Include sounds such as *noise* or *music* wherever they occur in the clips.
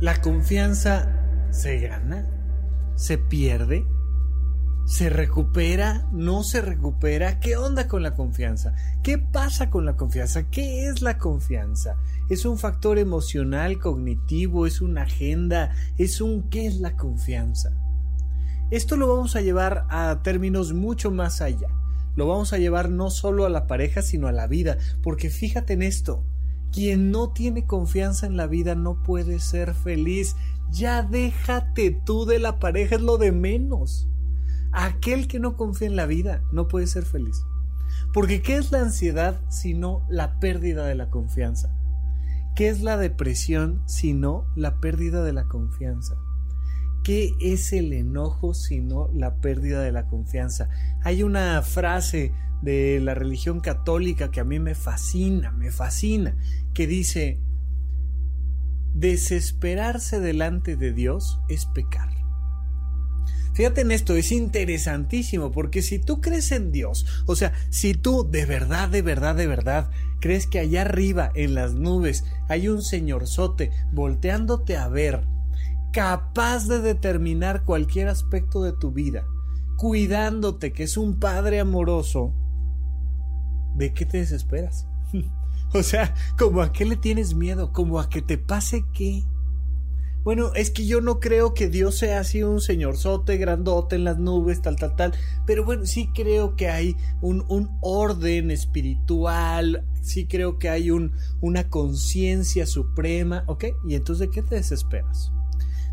¿La confianza se gana? ¿Se pierde? ¿Se recupera? ¿No se recupera? ¿Qué onda con la confianza? ¿Qué pasa con la confianza? ¿Qué es la confianza? ¿Es un factor emocional, cognitivo? ¿Es una agenda? ¿Es un qué es la confianza? Esto lo vamos a llevar a términos mucho más allá. Lo vamos a llevar no solo a la pareja, sino a la vida. Porque fíjate en esto. Quien no tiene confianza en la vida no puede ser feliz. Ya déjate tú de la pareja, es lo de menos. Aquel que no confía en la vida no puede ser feliz. Porque ¿qué es la ansiedad sino la pérdida de la confianza? ¿Qué es la depresión sino la pérdida de la confianza? ¿Qué es el enojo sino la pérdida de la confianza? Hay una frase de la religión católica que a mí me fascina, me fascina, que dice, desesperarse delante de Dios es pecar. Fíjate en esto, es interesantísimo, porque si tú crees en Dios, o sea, si tú de verdad, de verdad, de verdad, crees que allá arriba, en las nubes, hay un señorzote volteándote a ver, capaz de determinar cualquier aspecto de tu vida, cuidándote, que es un padre amoroso, ¿de qué te desesperas? *laughs* o sea, como a qué le tienes miedo, como a que te pase qué. Bueno, es que yo no creo que Dios sea así un señorzote grandote en las nubes, tal, tal, tal. Pero bueno, sí creo que hay un, un orden espiritual, sí creo que hay un, una conciencia suprema, ¿ok? Y entonces, ¿de qué te desesperas?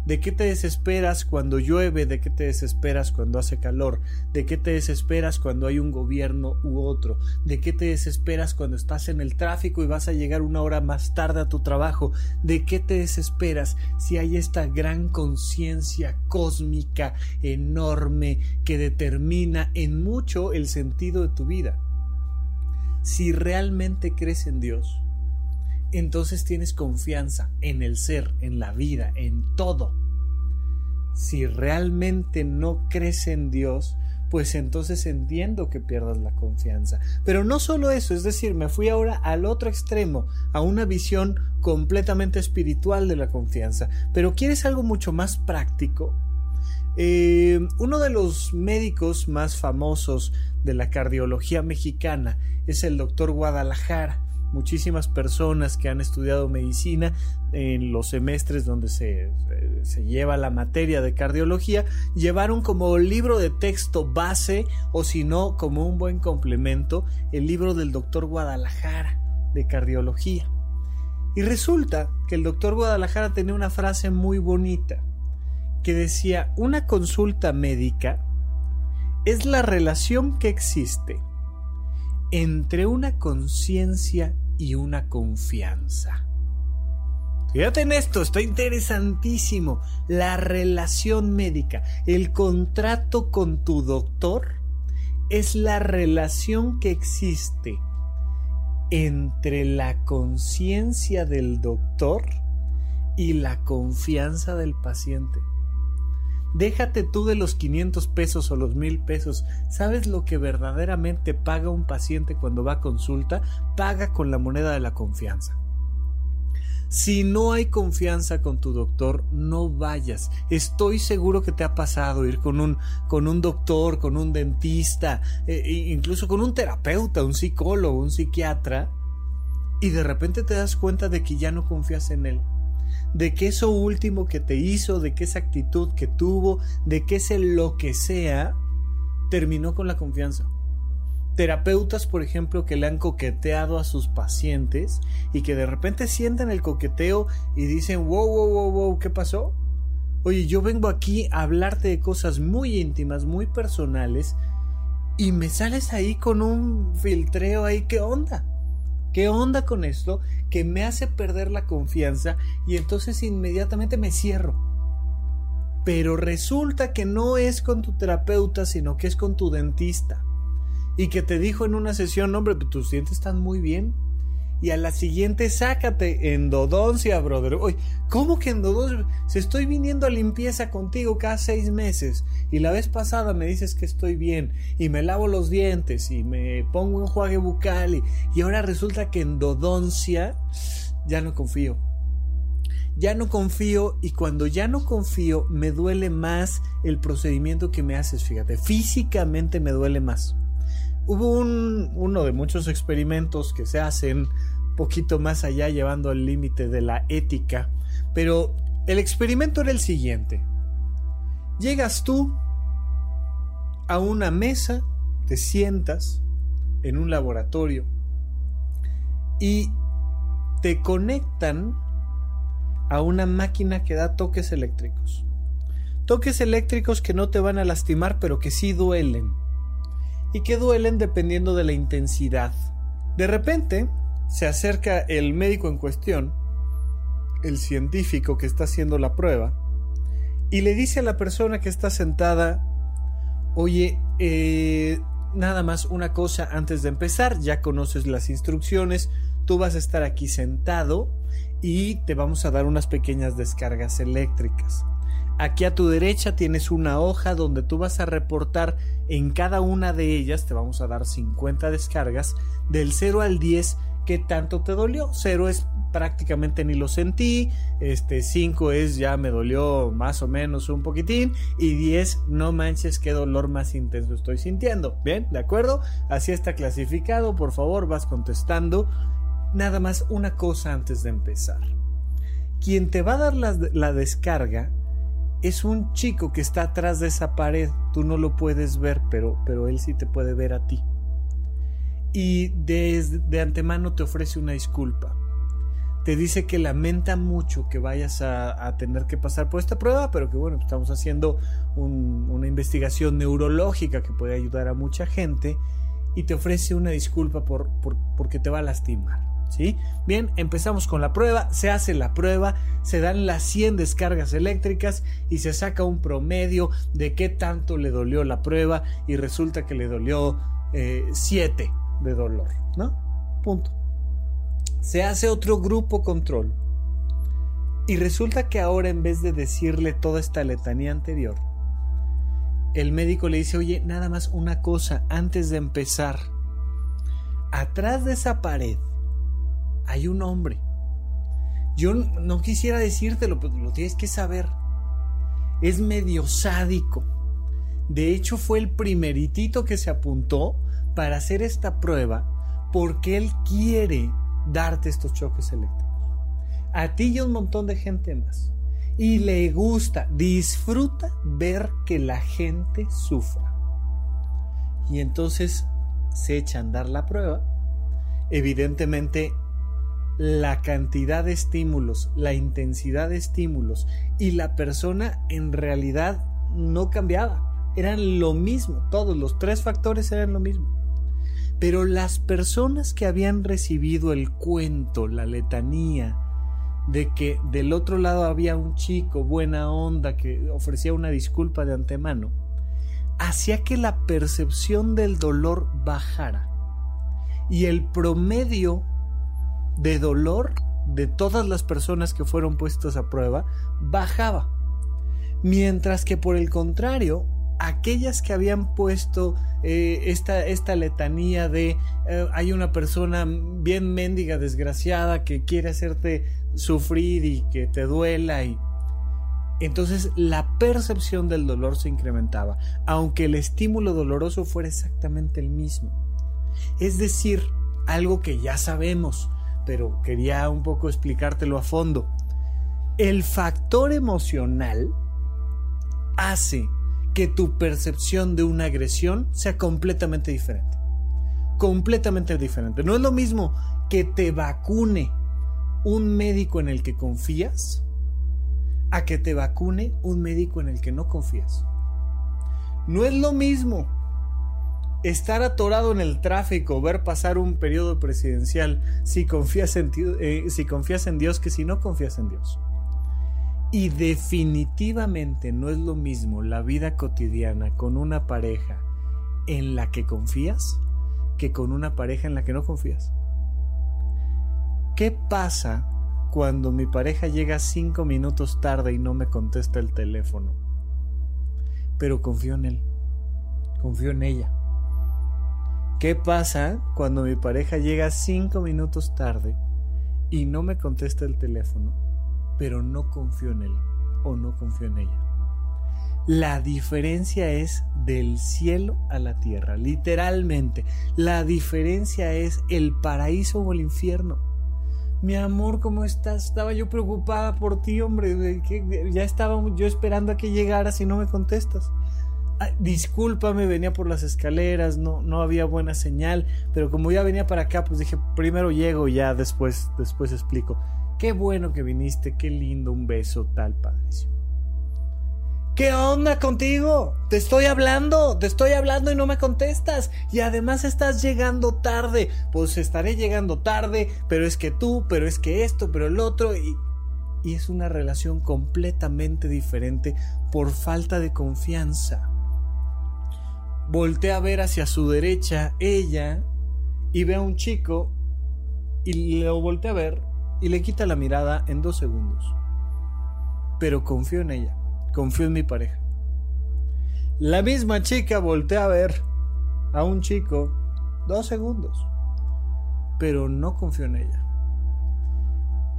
¿De qué te desesperas cuando llueve? ¿De qué te desesperas cuando hace calor? ¿De qué te desesperas cuando hay un gobierno u otro? ¿De qué te desesperas cuando estás en el tráfico y vas a llegar una hora más tarde a tu trabajo? ¿De qué te desesperas si hay esta gran conciencia cósmica enorme que determina en mucho el sentido de tu vida? Si realmente crees en Dios, entonces tienes confianza en el ser, en la vida, en todo. Si realmente no crees en Dios, pues entonces entiendo que pierdas la confianza. Pero no solo eso, es decir, me fui ahora al otro extremo, a una visión completamente espiritual de la confianza. Pero ¿quieres algo mucho más práctico? Eh, uno de los médicos más famosos de la cardiología mexicana es el doctor Guadalajara muchísimas personas que han estudiado medicina en los semestres donde se, se, lleva la materia de cardiología, llevaron como libro de texto base o si no como un buen complemento el libro del doctor Guadalajara de cardiología. Y resulta que el doctor Guadalajara tenía una frase muy bonita que decía, una consulta médica es la relación que existe entre una conciencia y una confianza. Fíjate en esto, está interesantísimo. La relación médica, el contrato con tu doctor es la relación que existe entre la conciencia del doctor y la confianza del paciente. Déjate tú de los 500 pesos o los 1000 pesos. ¿Sabes lo que verdaderamente paga un paciente cuando va a consulta? Paga con la moneda de la confianza. Si no hay confianza con tu doctor, no vayas. Estoy seguro que te ha pasado ir con un, con un doctor, con un dentista, eh, incluso con un terapeuta, un psicólogo, un psiquiatra, y de repente te das cuenta de que ya no confías en él de que eso último que te hizo, de que esa actitud que tuvo, de que ese lo que sea, terminó con la confianza. Terapeutas, por ejemplo, que le han coqueteado a sus pacientes y que de repente sienten el coqueteo y dicen, wow, wow, wow, wow, ¿qué pasó? Oye, yo vengo aquí a hablarte de cosas muy íntimas, muy personales, y me sales ahí con un filtreo ahí, ¿qué onda? ¿Qué onda con esto? Que me hace perder la confianza y entonces inmediatamente me cierro. Pero resulta que no es con tu terapeuta, sino que es con tu dentista. Y que te dijo en una sesión, hombre, tus dientes están muy bien y a la siguiente sácate endodoncia, brother. Oye, ¿cómo que endodoncia? Si estoy viniendo a limpieza contigo cada seis meses y la vez pasada me dices que estoy bien y me lavo los dientes y me pongo enjuague bucal y, y ahora resulta que endodoncia ya no confío. ya no confío y cuando ya no confío me duele más el procedimiento que me haces, fíjate, físicamente me duele más. Hubo un, uno de muchos experimentos que se hacen poquito más allá llevando al límite de la ética, pero el experimento era el siguiente. Llegas tú a una mesa, te sientas en un laboratorio y te conectan a una máquina que da toques eléctricos. Toques eléctricos que no te van a lastimar, pero que sí duelen. Y que duelen dependiendo de la intensidad. De repente, se acerca el médico en cuestión, el científico que está haciendo la prueba, y le dice a la persona que está sentada, oye, eh, nada más una cosa antes de empezar, ya conoces las instrucciones, tú vas a estar aquí sentado y te vamos a dar unas pequeñas descargas eléctricas. Aquí a tu derecha tienes una hoja donde tú vas a reportar en cada una de ellas, te vamos a dar 50 descargas, del 0 al 10 qué tanto te dolió. 0 es prácticamente ni lo sentí, este 5 es ya me dolió más o menos un poquitín y 10 no manches qué dolor más intenso estoy sintiendo. Bien, ¿de acuerdo? Así está clasificado, por favor vas contestando nada más una cosa antes de empezar. Quien te va a dar la, descarga es un chico que está atrás de esa pared. Tú no lo puedes ver, pero, pero él sí te puede ver a ti. Y de, de antemano te ofrece una disculpa. Te dice que lamenta mucho que vayas a, tener que pasar por esta prueba, pero que bueno, estamos haciendo una investigación neurológica que puede ayudar a mucha gente y te ofrece una disculpa por, por, porque te va a lastimar. Bien, empezamos con la prueba, se hace la prueba, se dan las 100 descargas eléctricas y se saca un promedio de qué tanto le dolió la prueba y resulta que le dolió 7 eh, de dolor, ¿no? Punto. Se hace otro grupo control y resulta que ahora en vez de decirle toda esta letanía anterior, el médico le dice, oye, nada más una cosa antes de empezar. Atrás de esa pared hay un hombre. Yo no quisiera decírtelo, pero lo tienes que saber. Es medio sádico. De hecho, fue el primeritito que se apuntó para hacer esta prueba porque él quiere darte estos choques eléctricos. A ti y a un montón de gente más. Y le gusta, disfruta ver que la gente sufra. Y entonces se echa a andar la prueba. Evidentemente la cantidad de estímulos, la intensidad de estímulos y la persona en realidad no cambiaba. Eran lo mismo, todos los tres factores eran lo mismo. Pero las personas que habían recibido el cuento, la letanía, de que del otro lado había un chico buena onda que ofrecía una disculpa de antemano, hacía que la percepción del dolor bajara y el promedio de dolor de todas las personas que fueron puestas a prueba bajaba. Mientras que por el contrario, aquellas que habían puesto eh, esta, esta, letanía de eh, hay una persona bien mendiga, desgraciada, que quiere hacerte sufrir y que te duela y entonces la percepción del dolor se incrementaba, aunque el estímulo doloroso fuera exactamente el mismo. Es decir, algo que ya sabemos, pero quería un poco explicártelo a fondo. El factor emocional hace que tu percepción de una agresión sea completamente diferente. Completamente diferente. No es lo mismo que te vacune un médico en el que confías a que te vacune un médico en el que no confías. No es lo mismo estar atorado en el tráfico, ver pasar un periodo presidencial, si confías en, eh, si confías en Dios que si no confías en Dios. Y definitivamente no es lo mismo la vida cotidiana con una pareja en la que confías que con una pareja en la que no confías. ¿Qué pasa cuando mi pareja llega cinco minutos tarde y no me contesta el teléfono? Pero confío en él, confío en ella ¿Qué pasa cuando mi pareja llega cinco minutos tarde y no me contesta el teléfono? pero no confío en él o no confío en ella. La diferencia es del cielo a la tierra, literalmente. La diferencia es el paraíso o el infierno. Mi amor, ¿cómo estás? Estaba yo preocupada por ti, hombre. Ya estaba yo esperando a que llegaras y no me contestas. Discúlpame, venía por las escaleras, no, no había buena señal, pero como ya venía para acá, pues dije, primero llego y ya después, después explico. Qué bueno que viniste, qué lindo, un beso tal, padrísimo. ¿Qué onda contigo? Te estoy hablando, te estoy hablando y no me contestas. Y además estás llegando tarde. Pues estaré llegando tarde, pero es que tú, pero es que esto, pero el otro. Y, y es una relación completamente diferente por falta de confianza. Voltea a ver hacia su derecha ella y ve a un chico y lo voltea a ver y le quita la mirada en dos segundos. Pero confío en ella confío en mi pareja. La misma chica voltea a ver a un chico dos segundos, pero no confío en ella.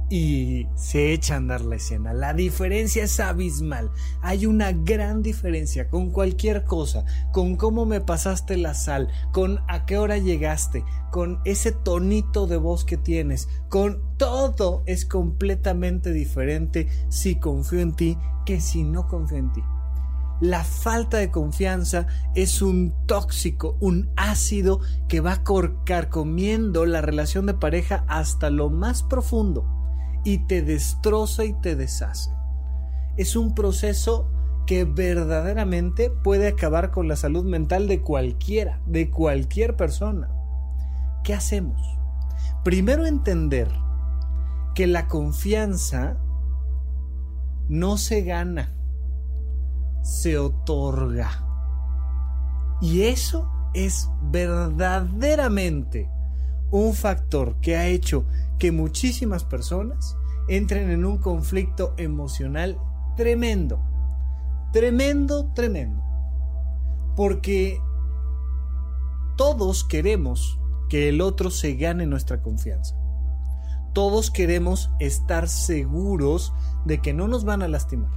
Y se echa a andar la escena. La diferencia es abismal. Hay una gran diferencia con cualquier cosa, con cómo me pasaste la sal, con a qué hora llegaste, con ese tonito de voz que tienes, con todo es completamente diferente si confío en ti que si no confío en ti. La falta de confianza es un tóxico, un ácido que va carcomiendo la relación de pareja hasta lo más profundo y te destroza y te deshace. Es un proceso que verdaderamente puede acabar con la salud mental de cualquiera, de cualquier persona. ¿Qué hacemos? Primero entender que la confianza no se gana, se otorga. Y eso es verdaderamente un factor que ha hecho que muchísimas personas entren en un conflicto emocional tremendo. Tremendo, tremendo. Porque todos queremos que el otro se gane nuestra confianza. Todos queremos estar seguros de que no nos van a lastimar.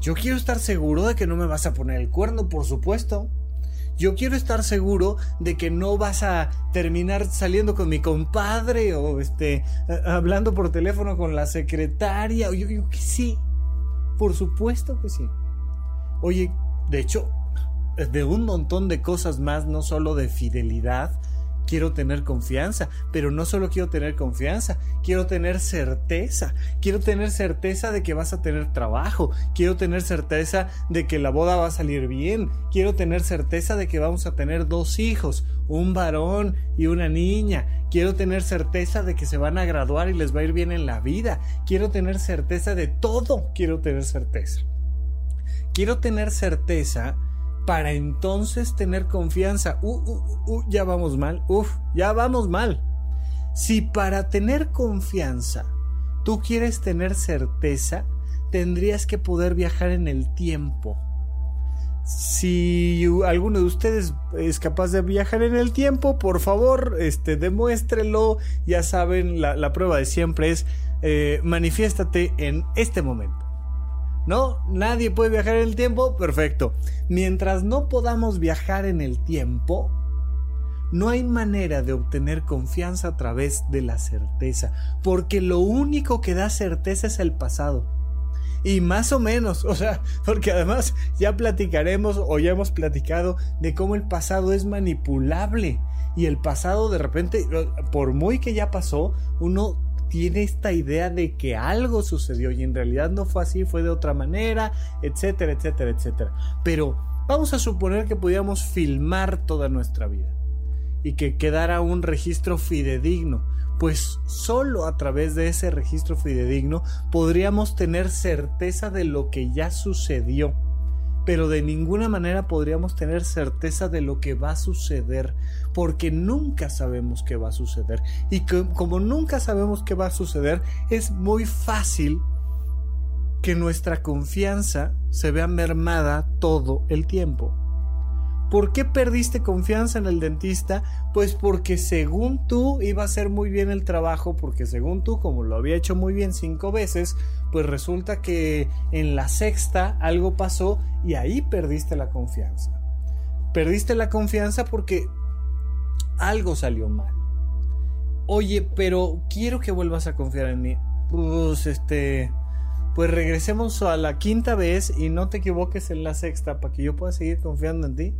Yo quiero estar seguro de que no me vas a poner el cuerno, por supuesto. Yo quiero estar seguro de que no vas a terminar saliendo con mi compadre o este hablando por teléfono con la secretaria. Yo digo que sí. Por supuesto que sí. Oye, de hecho, de un montón de cosas más, no solo de fidelidad, quiero tener confianza, pero no solo quiero tener confianza, quiero tener certeza, quiero tener certeza de que vas a tener trabajo, quiero tener certeza de que la boda va a salir bien, quiero tener certeza de que vamos a tener dos hijos, un varón y una niña, quiero tener certeza de que se van a graduar y les va a ir bien en la vida, quiero tener certeza de todo, quiero tener certeza. Quiero tener certeza para entonces tener confianza. Uh, uh, uh, ya vamos mal. Uf, ya vamos mal. Si para tener confianza tú quieres tener certeza, tendrías que poder viajar en el tiempo. Si alguno de ustedes es capaz de viajar en el tiempo, por favor, este, demuéstrelo. Ya saben, la, prueba de siempre es eh, manifiéstate en este momento. ¿No? Nadie puede viajar en el tiempo. Perfecto. Mientras no podamos viajar en el tiempo, no hay manera de obtener confianza a través de la certeza, porque lo único que da certeza es el pasado. Y más o menos, o sea, porque además ya platicaremos o ya hemos platicado de cómo el pasado es manipulable. Y el pasado de repente, por muy que ya pasó, uno tiene esta idea de que algo sucedió y en realidad no fue así, fue de otra manera, etcétera, etcétera, etcétera. Pero vamos a suponer que pudiéramos filmar toda nuestra vida y que quedara un registro fidedigno, pues solo a través de ese registro fidedigno podríamos tener certeza de lo que ya sucedió pero de ninguna manera podríamos tener certeza de lo que va a suceder, porque nunca sabemos qué va a suceder. Y como nunca sabemos qué va a suceder, es muy fácil que nuestra confianza se vea mermada todo el tiempo. ¿Por qué perdiste confianza en el dentista? Pues porque según tú iba a hacer muy bien el trabajo, porque según tú, como lo había hecho muy bien cinco veces, pues resulta que en la sexta algo pasó y ahí perdiste la confianza. Perdiste la confianza porque algo salió mal. Oye, pero quiero que vuelvas a confiar en mí. Pues este pues regresemos a la quinta vez y no te equivoques en la sexta para que yo pueda seguir confiando en ti,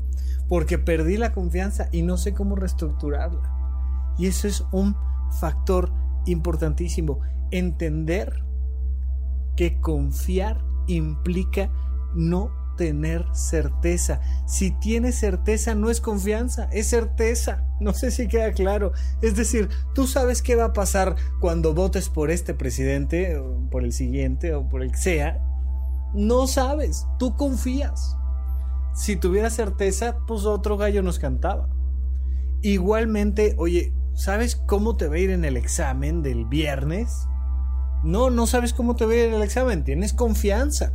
porque perdí la confianza y no sé cómo reestructurarla. Y eso es un factor importantísimo, entender que confiar implica no tener certeza. Si tienes certeza no es confianza, es certeza. No sé si queda claro. Es decir, tú sabes qué va a pasar cuando votes por este presidente, o por el siguiente, o por el que sea. No sabes, tú confías. Si tuviera certeza, pues otro gallo nos cantaba. Igualmente, oye, ¿sabes cómo te va a ir en el examen del viernes? No, no sabes cómo te va a ir en el examen, tienes confianza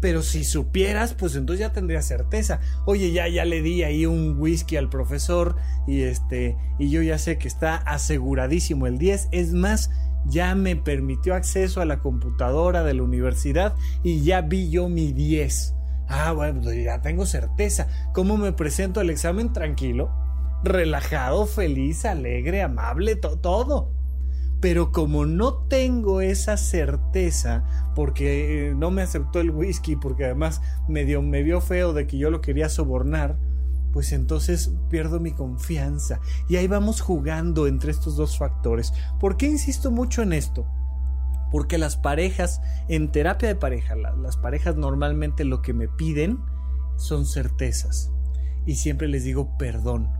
pero si supieras, pues entonces ya tendría certeza. Oye, ya, ya le di ahí un whisky al profesor y este, y yo ya sé que está aseguradísimo el 10. Es más, ya me permitió acceso a la computadora de la universidad y ya vi yo mi 10. Ah, bueno, pues ya tengo certeza. ¿Cómo me presento al examen? Tranquilo, relajado, feliz, alegre, amable, todo. Pero como no tengo esa certeza, porque eh, no me aceptó el whisky, porque además me, me vio feo de que yo lo quería sobornar, pues entonces pierdo mi confianza. Y ahí vamos jugando entre estos dos factores. ¿Por qué insisto mucho en esto? Porque las parejas, en terapia de pareja, las parejas normalmente lo que me piden son certezas. Y siempre les digo perdón.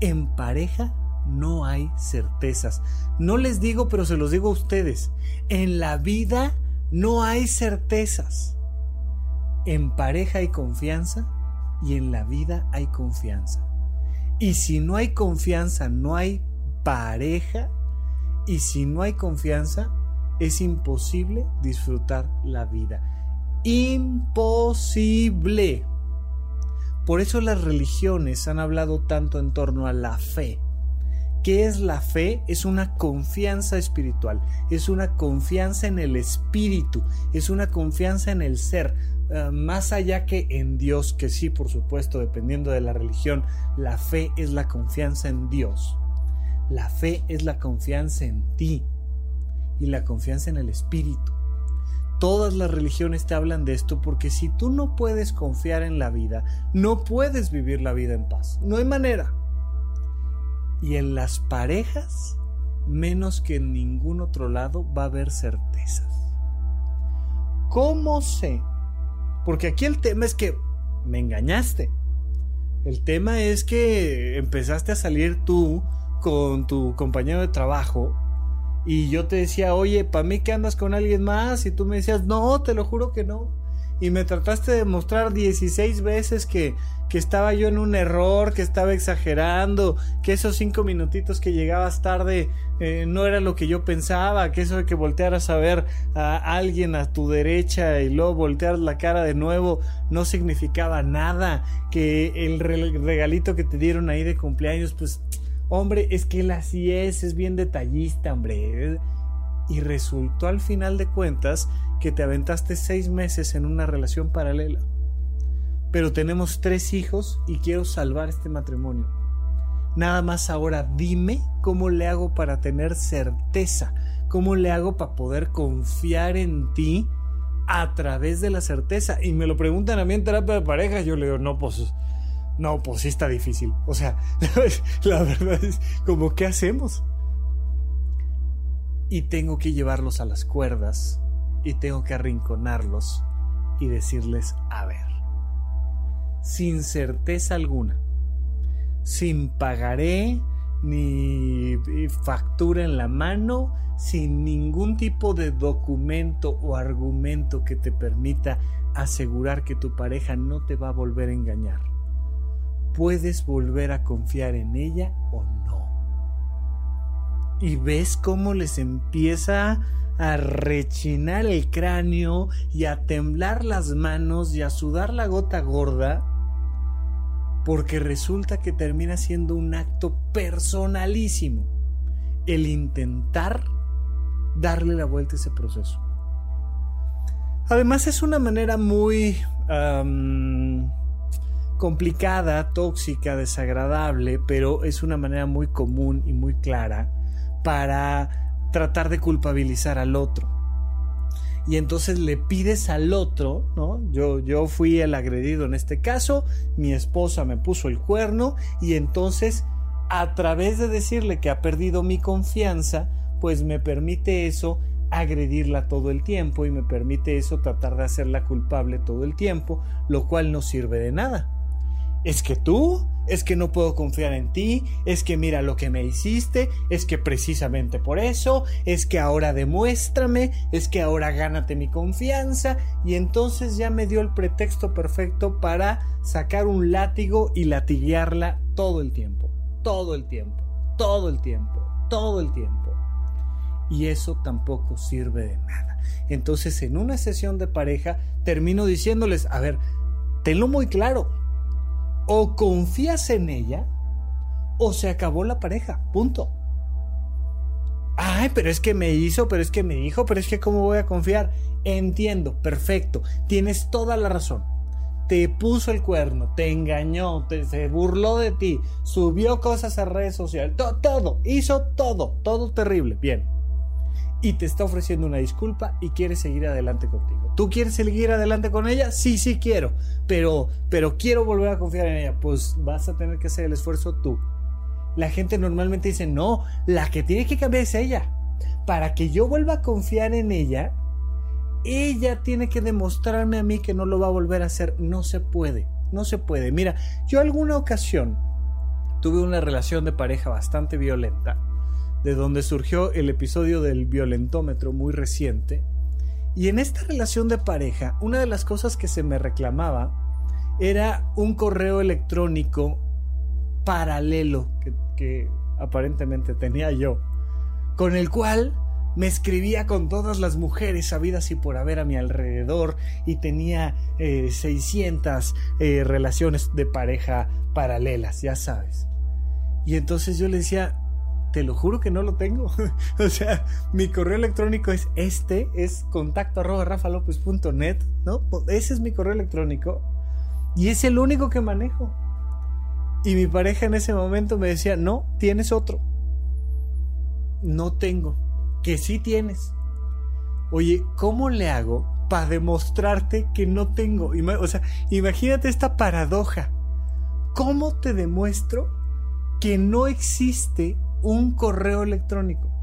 En pareja no hay certezas. No les digo, pero se los digo a ustedes. En la vida no hay certezas. En pareja hay confianza y en la vida hay confianza. Y si no hay confianza, no hay pareja. Y si no hay confianza, es imposible disfrutar la vida. Imposible. Por eso las religiones han hablado tanto en torno a la fe ¿Qué es la fe? Es una confianza espiritual, es una confianza en el espíritu, es una confianza en el ser, eh, más allá que en Dios, que sí, por supuesto, dependiendo de la religión, la fe es la confianza en Dios. La fe es la confianza en ti y la confianza en el espíritu. Todas las religiones te hablan de esto porque si tú no puedes confiar en la vida, no puedes vivir la vida en paz. No hay manera. Y en las parejas, menos que en ningún otro lado, va a haber certezas. ¿Cómo sé? Porque aquí el tema es que me engañaste. El tema es que empezaste a salir tú con tu compañero de trabajo y yo te decía, oye, ¿para mí que andas con alguien más? Y tú me decías, no, te lo juro que no y me trataste de mostrar 16 veces que, que estaba yo en un error, que estaba exagerando, que esos cinco minutitos que llegabas tarde eh, no era lo que yo pensaba, que eso de que voltearas a ver a alguien a tu derecha y luego voltear la cara de nuevo no significaba nada, que el regalito que te dieron ahí de cumpleaños, pues, hombre, es que él así es, es bien detallista, hombre. Y resultó al final de cuentas que te aventaste seis meses en una relación paralela. Pero tenemos tres hijos y quiero salvar este matrimonio. Nada más ahora dime cómo le hago para tener certeza, cómo le hago para poder confiar en ti a través de la certeza. Y me lo preguntan a mí en terapia de pareja, yo le digo, no, pues, no, pues sí está difícil. O sea, *laughs* la verdad es como, ¿qué hacemos? Y tengo que llevarlos a las cuerdas y tengo que arrinconarlos y decirles, a ver, sin certeza alguna, sin pagaré ni factura en la mano, sin ningún tipo de documento o argumento que te permita asegurar que tu pareja no te va a volver a engañar. ¿Puedes volver a confiar en ella o no? Y ves cómo les empieza a rechinar el cráneo y a temblar las manos y a sudar la gota gorda, porque resulta que termina siendo un acto personalísimo el intentar darle la vuelta a ese proceso. Además es una manera muy complicada, tóxica, desagradable, pero es una manera muy común y muy clara para tratar de culpabilizar al otro. Y entonces le pides al otro, ¿no? Yo, yo fui el agredido en este caso, mi esposa me puso el cuerno y entonces a través de decirle que ha perdido mi confianza, pues me permite eso agredirla todo el tiempo y me permite eso tratar de hacerla culpable todo el tiempo, lo cual no sirve de nada. Es que tú, es que no puedo confiar en ti, es que mira lo que me hiciste, es que precisamente por eso, es que ahora demuéstrame, es que ahora gánate mi confianza y entonces ya me dio el pretexto perfecto para sacar un látigo y latiguearla todo el tiempo, todo el tiempo, todo el tiempo, todo el tiempo. Y eso tampoco sirve de nada. Entonces en una sesión de pareja termino diciéndoles, a ver, tenlo muy claro, o confías en ella o se acabó la pareja, punto. Ay, pero es que me hizo, pero es que me dijo, pero es que cómo voy a confiar. Entiendo, perfecto, tienes toda la razón. Te puso el cuerno, te engañó, te, se burló de ti, subió cosas a redes sociales, todo, hizo todo, todo terrible, bien y te está ofreciendo una disculpa y quiere seguir adelante contigo. ¿Tú quieres seguir adelante con ella? Sí, sí quiero, pero pero quiero volver a confiar en ella. Pues vas a tener que hacer el esfuerzo tú. La gente normalmente dice, "No, la que tiene que cambiar es ella." Para que yo vuelva a confiar en ella, ella tiene que demostrarme a mí que no lo va a volver a hacer. No se puede, no se puede. Mira, yo alguna ocasión tuve una relación de pareja bastante violenta de donde surgió el episodio del violentómetro muy reciente. Y en esta relación de pareja, una de las cosas que se me reclamaba era un correo electrónico paralelo que, aparentemente tenía yo, con el cual me escribía con todas las mujeres sabidas y por haber a mi alrededor y tenía 600 eh, eh, relaciones de pareja paralelas, ya sabes. Y entonces yo le decía, te lo juro que no lo tengo. *laughs* o sea, mi correo electrónico es este, es contacto arroba rafalopez.net, ¿no? Ese es mi correo electrónico y es el único que manejo. Y mi pareja en ese momento me decía, no, tienes otro. No tengo. Que sí tienes. Oye, ¿cómo le hago para demostrarte que no tengo? O sea, imagínate esta paradoja. ¿Cómo te demuestro que no existe un correo electrónico.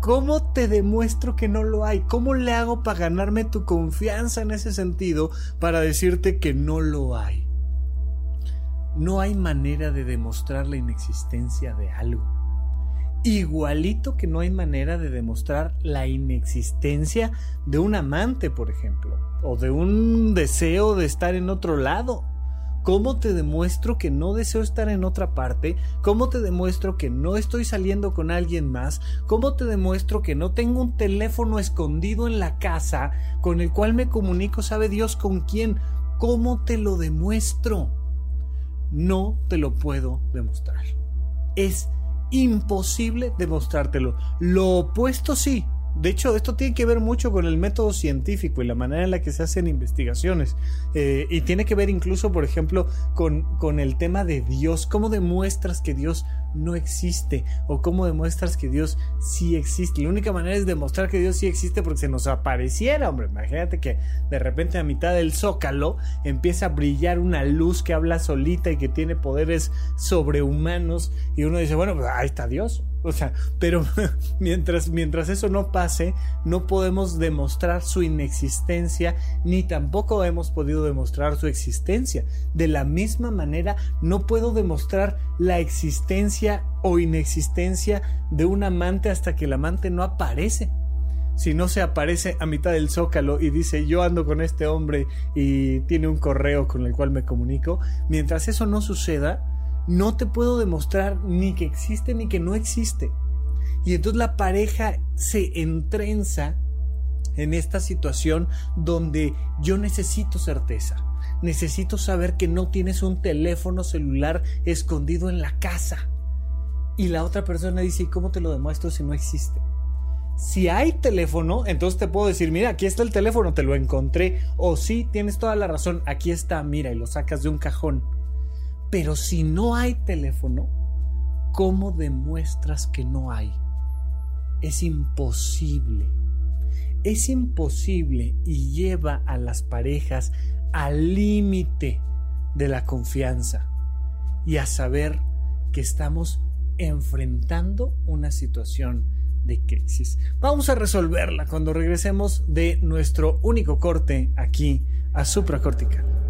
¿Cómo te demuestro que no lo hay? ¿Cómo le hago para ganarme tu confianza en ese sentido para decirte que no lo hay? No hay manera de demostrar la inexistencia de algo. Igualito que no hay manera de demostrar la inexistencia de un amante, por ejemplo, o de un deseo de estar en otro lado. ¿Cómo te demuestro que no deseo estar en otra parte? ¿Cómo te demuestro que no estoy saliendo con alguien más? ¿Cómo te demuestro que no tengo un teléfono escondido en la casa con el cual me comunico, sabe Dios con quién? ¿Cómo te lo demuestro? No te lo puedo demostrar. Es imposible demostrártelo. Lo opuesto sí, de hecho, esto tiene que ver mucho con el método científico y la manera en la que se hacen investigaciones. Eh, y tiene que ver incluso, por ejemplo, con, con el tema de Dios. ¿Cómo demuestras que Dios no existe? ¿O cómo demuestras que Dios sí existe? La única manera es demostrar que Dios sí existe porque se nos apareciera, hombre. Imagínate que de repente a mitad del zócalo empieza a brillar una luz que habla solita y que tiene poderes sobrehumanos. Y uno dice, bueno, pues ahí está Dios. O sea, pero *laughs* mientras, mientras eso no pase, no podemos demostrar su inexistencia, ni tampoco hemos podido demostrar su existencia. De la misma manera, no puedo demostrar la existencia o inexistencia de un amante hasta que el amante no aparece. Si no se aparece a mitad del zócalo y dice yo ando con este hombre y tiene un correo con el cual me comunico, mientras eso no suceda, no te puedo demostrar ni que existe ni que no existe. Y entonces la pareja se entrenza en esta situación donde yo necesito certeza. necesito saber que no tienes un teléfono celular escondido en la casa. Y la otra persona dice, ¿y cómo te lo demuestro si no existe? Si hay teléfono, entonces te puedo decir, mira, aquí está el teléfono, te lo encontré. O sí, tienes toda la razón, aquí está, mira, y lo sacas de un cajón. Pero si no hay teléfono, ¿cómo demuestras que no hay? Es imposible. Es imposible y lleva a las parejas al límite de la confianza y a saber que estamos enfrentando una situación de crisis. Vamos a resolverla cuando regresemos de nuestro único corte aquí a supracortical.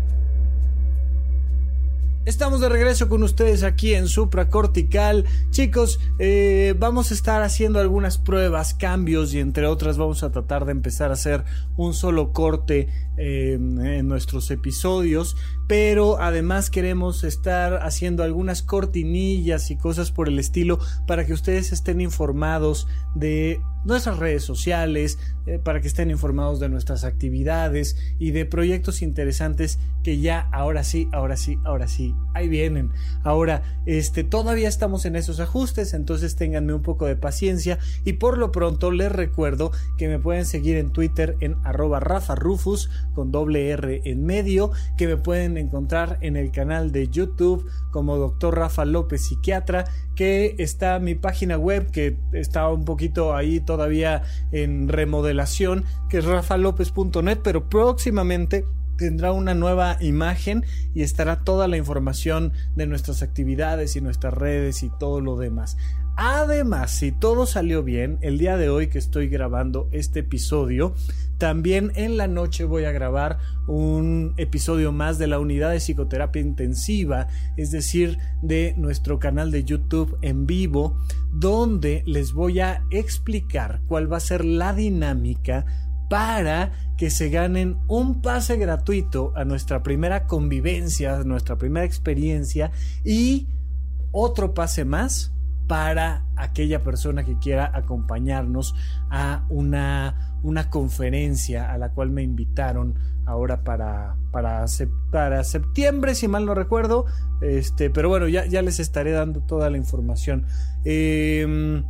Estamos de regreso con ustedes aquí en Supracortical. Chicos, eh, vamos a estar haciendo algunas pruebas, cambios y entre otras vamos a tratar de empezar a hacer un solo corte en nuestros episodios. Pero además queremos estar haciendo algunas cortinillas y cosas por el estilo para que ustedes estén informados de nuestras redes sociales, eh, para que estén informados de nuestras actividades y de proyectos interesantes que ya ahora sí, ahora sí, ahora sí, ahí vienen. Ahora, este, todavía estamos en esos ajustes, entonces ténganme un poco de paciencia y por lo pronto les recuerdo que me pueden seguir en Twitter en arroba Rafa con doble R en medio, que me pueden encontrar en el canal de YouTube como Dr. Rafa López Psiquiatra, que está mi página web que está un poquito ahí todavía en remodelación, que es rafalopez.net, pero próximamente tendrá una nueva imagen y estará toda la información de nuestras actividades y nuestras redes y todo lo demás. Además, si todo salió bien, el día de hoy que estoy grabando este episodio, también en la noche voy a grabar un episodio más de la unidad de psicoterapia intensiva, es decir, de nuestro canal de YouTube en vivo, donde les voy a explicar cuál va a ser la dinámica para que se ganen un pase gratuito a nuestra primera convivencia, a nuestra primera experiencia y otro pase más para aquella persona que quiera acompañarnos a una, una conferencia a la cual me invitaron ahora para, para, para, septiembre, si mal no recuerdo. Este, pero bueno, ya, ya les estaré dando toda la información. Eh,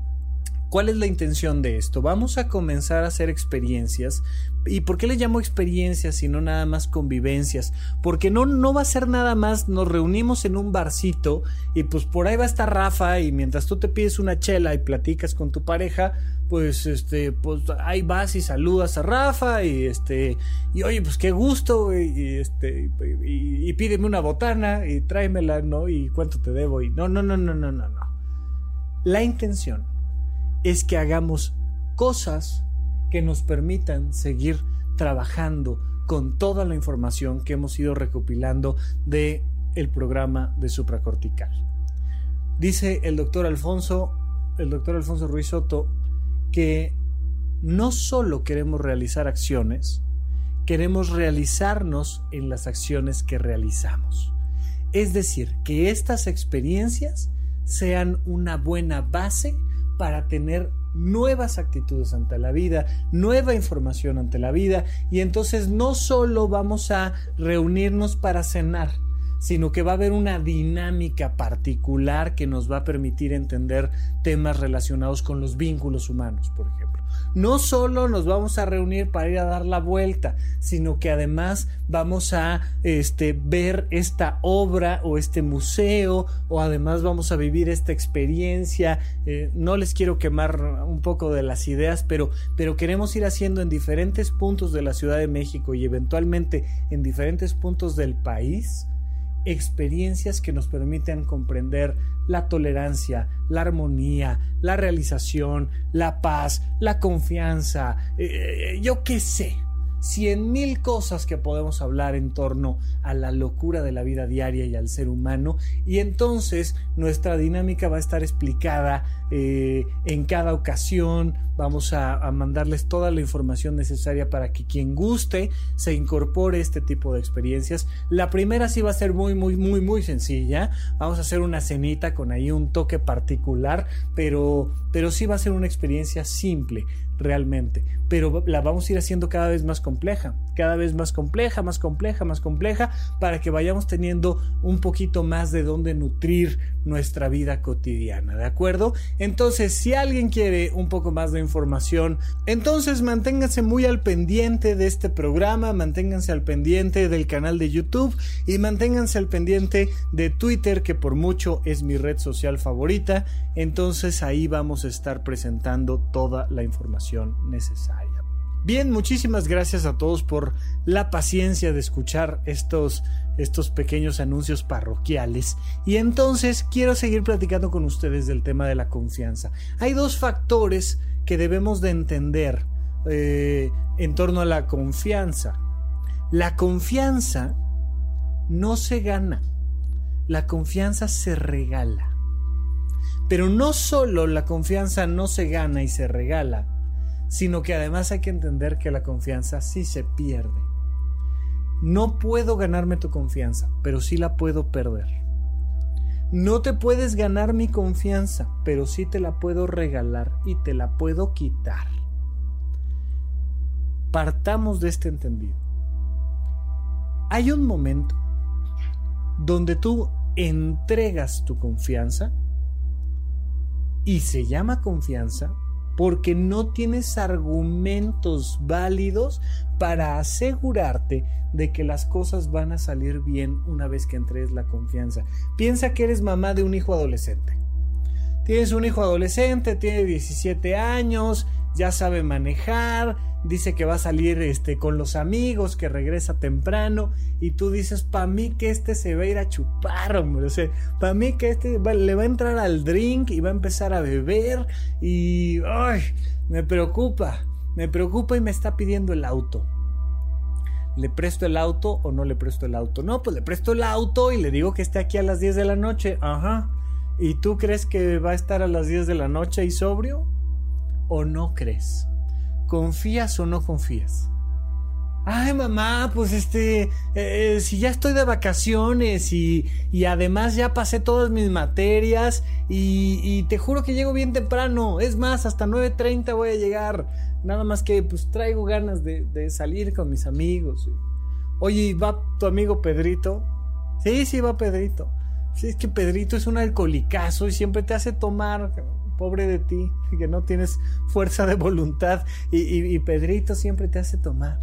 ¿Cuál es la intención de esto? Vamos a comenzar a hacer experiencias. ¿Y por qué le llamo experiencias y no nada más convivencias? Porque no, no va a ser nada más, nos reunimos en un barcito y pues por ahí va a estar Rafa y mientras tú te pides una chela y platicas con tu pareja, pues este, pues ahí vas y saludas a Rafa y este, y oye, pues qué gusto, y, este, y pídeme una botana y tráemela, ¿no? Y cuánto te debo y no, no, no, no, no, no, no. La intención es que hagamos cosas que nos permitan seguir trabajando con toda la información que hemos ido recopilando de el programa de supracortical. Dice el doctor Alfonso, el doctor Alfonso Ruiz Soto, que no solo queremos realizar acciones, queremos realizarnos en las acciones que realizamos. Es decir, que estas experiencias sean una buena base para tener nuevas actitudes ante la vida, nueva información ante la vida y entonces no solo vamos a reunirnos para cenar, sino que va a haber una dinámica particular que nos va a permitir entender temas relacionados con los vínculos humanos, por ejemplo no solo nos vamos a reunir para ir a dar la vuelta, sino que además vamos a este, ver esta obra o este museo o además vamos a vivir esta experiencia. Eh, no les quiero quemar un poco de las ideas, pero, pero queremos ir haciendo en diferentes puntos de la Ciudad de México y eventualmente en diferentes puntos del país experiencias que nos permiten comprender la tolerancia, la armonía, la realización, la paz, la confianza, eh, yo qué sé, cien mil cosas que podemos hablar en torno a la locura de la vida diaria y al ser humano y entonces nuestra dinámica va a estar explicada eh, en cada ocasión. Vamos a, a, mandarles toda la información necesaria para que quien guste se incorpore este tipo de experiencias. La primera sí va a ser muy muy muy muy sencilla. Vamos a hacer una cenita con ahí un toque particular pero pero sí va a ser una experiencia simple realmente, pero la vamos a ir haciendo cada vez más compleja, cada vez más compleja, más compleja, más compleja, para que vayamos teniendo un poquito más de dónde nutrir nuestra vida cotidiana, ¿de acuerdo? Entonces, si alguien quiere un poco más de información, entonces manténganse muy al pendiente de este programa, manténganse al pendiente del canal de YouTube y manténganse al pendiente de Twitter, que por mucho es mi red social favorita, entonces ahí vamos a estar presentando toda la información necesaria. Bien, muchísimas gracias a todos por la paciencia de escuchar estos, estos pequeños anuncios parroquiales. Y entonces quiero seguir platicando con ustedes del tema de la confianza. Hay dos factores que debemos de entender eh, en torno a la confianza. La confianza no se gana, la confianza se regala. Pero no solo la confianza no se gana y se regala, sino que además hay que entender que la confianza sí se pierde. No puedo ganarme tu confianza, pero sí la puedo perder. No te puedes ganar mi confianza, pero sí te la puedo regalar y te la puedo quitar. Partamos de este entendido. Hay un momento donde tú entregas tu confianza y se llama confianza porque no tienes argumentos válidos para asegurarte de que las cosas van a salir bien una vez que entregues la confianza. Piensa que eres mamá de un hijo adolescente. Tienes un hijo adolescente, tiene 17 años, ya sabe manejar, dice que va a salir este, con los amigos, que regresa temprano, y tú dices, para mí que este se va a ir a chupar, hombre, o sea, para mí que este le va a entrar al drink y va a empezar a beber, y, ay, me preocupa, me preocupa y me está pidiendo el auto. ¿Le presto el auto o no le presto el auto? No, pues le presto el auto y le digo que esté aquí a las 10 de la noche. Ajá. ¿Y tú crees que va a estar a las 10 de la noche y sobrio? ¿O no crees? ¿Confías o no confías? Ay, mamá, pues este, eh, si ya estoy de vacaciones y, y, además ya pasé todas mis materias y, te juro que llego bien temprano. Es más, hasta 9.30 voy a llegar. Nada más que pues traigo ganas de, de salir con mis amigos. Oye, ¿va tu amigo Pedrito? Sí, sí, va Pedrito. Sí, es que Pedrito es un alcoholicazo y siempre te hace tomar pobre de ti, *laughs* que no tienes fuerza de voluntad y, Pedrito siempre te hace tomar.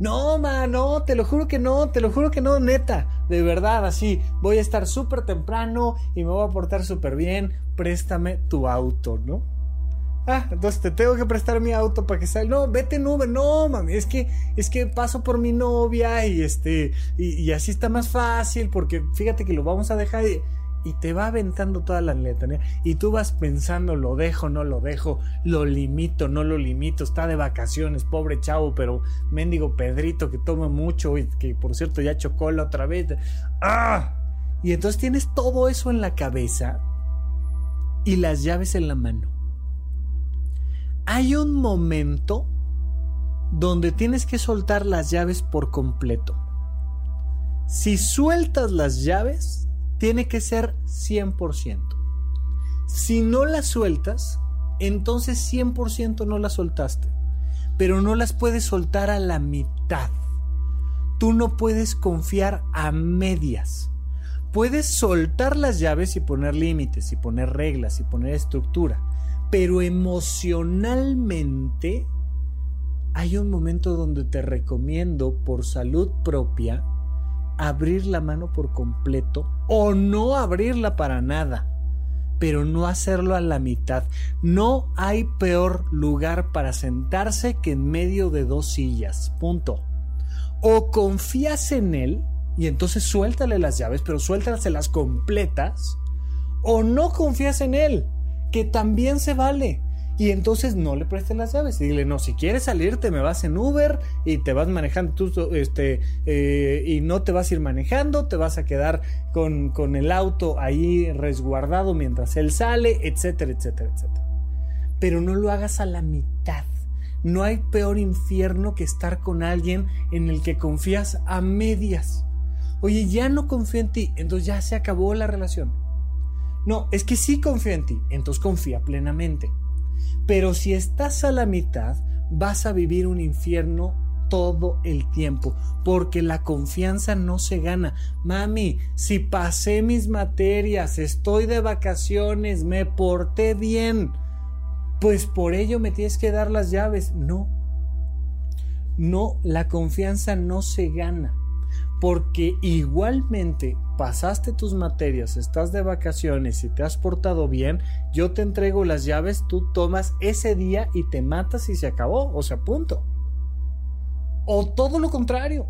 No, man, no, te lo juro que no, te lo juro que no, neta, de verdad, así, voy a estar súper temprano y me voy a portar súper bien, préstame tu auto, ¿no? Ah, entonces te tengo que prestar mi auto para que salga. No, vete en Uber. No, mami, es que, es que paso por mi novia y este, y así está más fácil porque fíjate que lo vamos a dejar. Y, y te va aventando toda la letanía y tú vas pensando lo dejo, no lo dejo, lo limito, no lo limito, está de vacaciones, pobre chavo, pero mendigo Pedrito que toma mucho y que por cierto ya chocó la otra vez. ¡Ah! Y entonces tienes todo eso en la cabeza y las llaves en la mano. Hay un momento donde tienes que soltar las llaves por completo. Si sueltas las llaves, tiene que ser 100%. Si no las sueltas, entonces 100% no las soltaste. Pero no las puedes soltar a la mitad. Tú no puedes confiar a medias. Puedes soltar las llaves y poner límites, y poner reglas, y poner estructura. Pero emocionalmente hay un momento donde te recomiendo por salud propia abrir la mano por completo o no abrirla para nada, pero no hacerlo a la mitad. No hay peor lugar para sentarse que en medio de dos sillas. Punto. O confías en él y entonces suéltale las llaves, pero suéltaselas completas. O no confías en él, que también se vale. Y entonces no le prestes las llaves. Y dile, no, si quieres salirte, me vas en Uber y te vas manejando tú, este, eh, y no te vas a ir manejando, te vas a quedar con, con el auto ahí resguardado mientras él sale, etcétera, etcétera, etcétera. Pero no lo hagas a la mitad. No hay peor infierno que estar con alguien en el que confías a medias. Oye, ya no confío en ti, entonces ya se acabó la relación. No, es que sí confío en ti, entonces confía plenamente. Pero si estás a la mitad, vas a vivir un infierno todo el tiempo, porque la confianza no se gana. Mami, si pasé mis materias, estoy de vacaciones, me porté bien, pues por ello me tienes que dar las llaves. No, no, la confianza no se gana, porque igualmente pasaste tus materias, estás de vacaciones y te has portado bien, yo te entrego las llaves, tú tomas ese día y te matas y se acabó, o sea, punto. O todo lo contrario,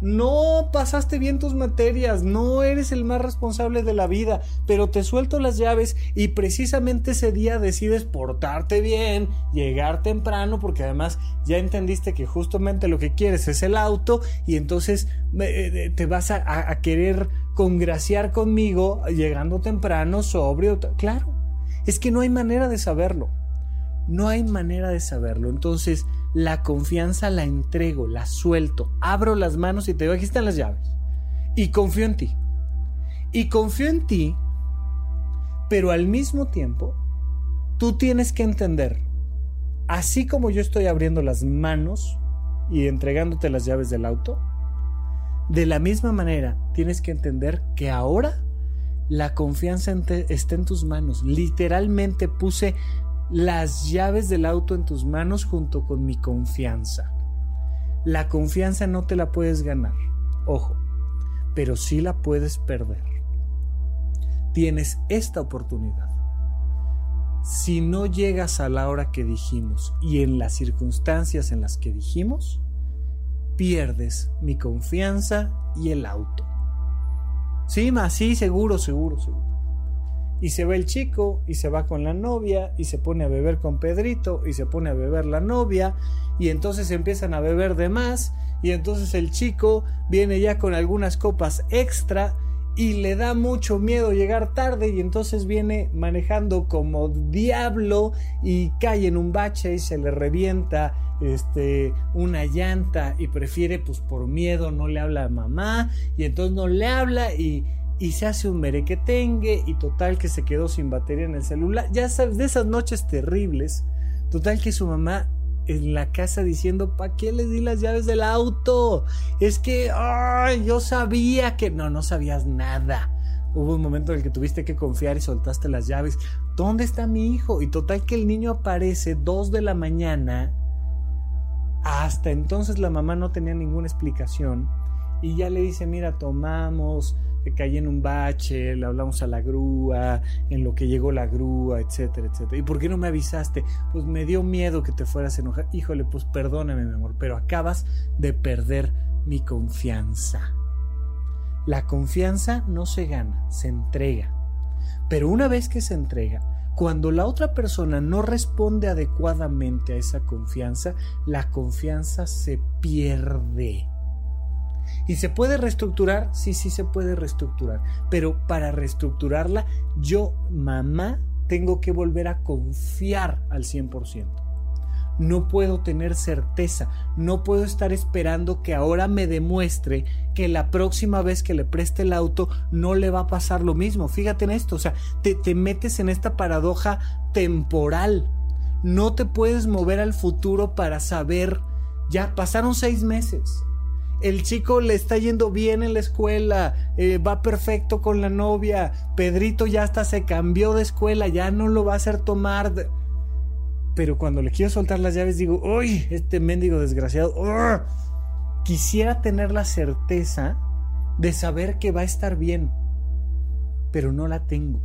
no pasaste bien tus materias, no eres el más responsable de la vida, pero te suelto las llaves y precisamente ese día decides portarte bien, llegar temprano, porque además ya entendiste que justamente lo que quieres es el auto y entonces eh, eh, te vas a, querer congraciar conmigo llegando temprano, sobrio. Claro, es que no hay manera de saberlo. No hay manera de saberlo. Entonces, la confianza la entrego, la suelto, abro las manos y te digo, aquí están las llaves. Y confío en ti. Y confío en ti, pero al mismo tiempo, tú tienes que entender, así como yo estoy abriendo las manos y entregándote las llaves del auto, de la misma manera tienes que entender que ahora la confianza está en tus manos. Literalmente puse las llaves del auto en tus manos junto con mi confianza. La confianza no te la puedes ganar, ojo, pero sí la puedes perder. Tienes esta oportunidad. Si no llegas a la hora que dijimos y en las circunstancias en las que dijimos, pierdes mi confianza y el auto. Sí, más, sí, seguro, seguro, seguro. Y se va el chico y se va con la novia y se pone a beber con Pedrito y se pone a beber la novia y entonces empiezan a beber de más y entonces el chico viene ya con algunas copas extra y le da mucho miedo llegar tarde y entonces viene manejando como diablo y cae en un bache y se le revienta este una llanta y prefiere pues por miedo no le habla a mamá y entonces no le habla y y se hace un merequetengue y total que se quedó sin batería en el celular. Ya sabes, de esas noches terribles, total que su mamá en la casa diciendo, ¿para qué le di las llaves del auto? Es que, ay, yo sabía que no, no sabías nada. Hubo un momento en el que tuviste que confiar y soltaste las llaves. ¿Dónde está mi hijo? Y total que el niño aparece dos de la mañana. Hasta entonces la mamá no tenía ninguna explicación. Y ya le dice, mira, tomamos, caí en un bache, le hablamos a la grúa, en lo que llegó la grúa, etcétera, etcétera. ¿Y por qué no me avisaste? Pues me dio miedo que te fueras a enojar. Híjole, pues perdóname, mi amor, pero acabas de perder mi confianza. La confianza no se gana, se entrega. Pero una vez que se entrega, cuando la otra persona no responde adecuadamente a esa confianza, la confianza se pierde. ¿Y se puede reestructurar? Sí, sí se puede reestructurar. Pero para reestructurarla, yo, mamá, tengo que volver a confiar al 100%. No puedo tener certeza, no puedo estar esperando que ahora me demuestre que la próxima vez que le preste el auto no le va a pasar lo mismo. Fíjate en esto, o sea, te, te metes en esta paradoja temporal. No te puedes mover al futuro para saber, ya pasaron seis meses, el chico le está yendo bien en la escuela, eh, va perfecto con la novia, Pedrito ya hasta se cambió de escuela, ya no lo va a hacer tomar. Pero cuando le quiero soltar las llaves digo, uy, este mendigo desgraciado, quisiera tener la certeza de saber que va a estar bien, pero no la tengo.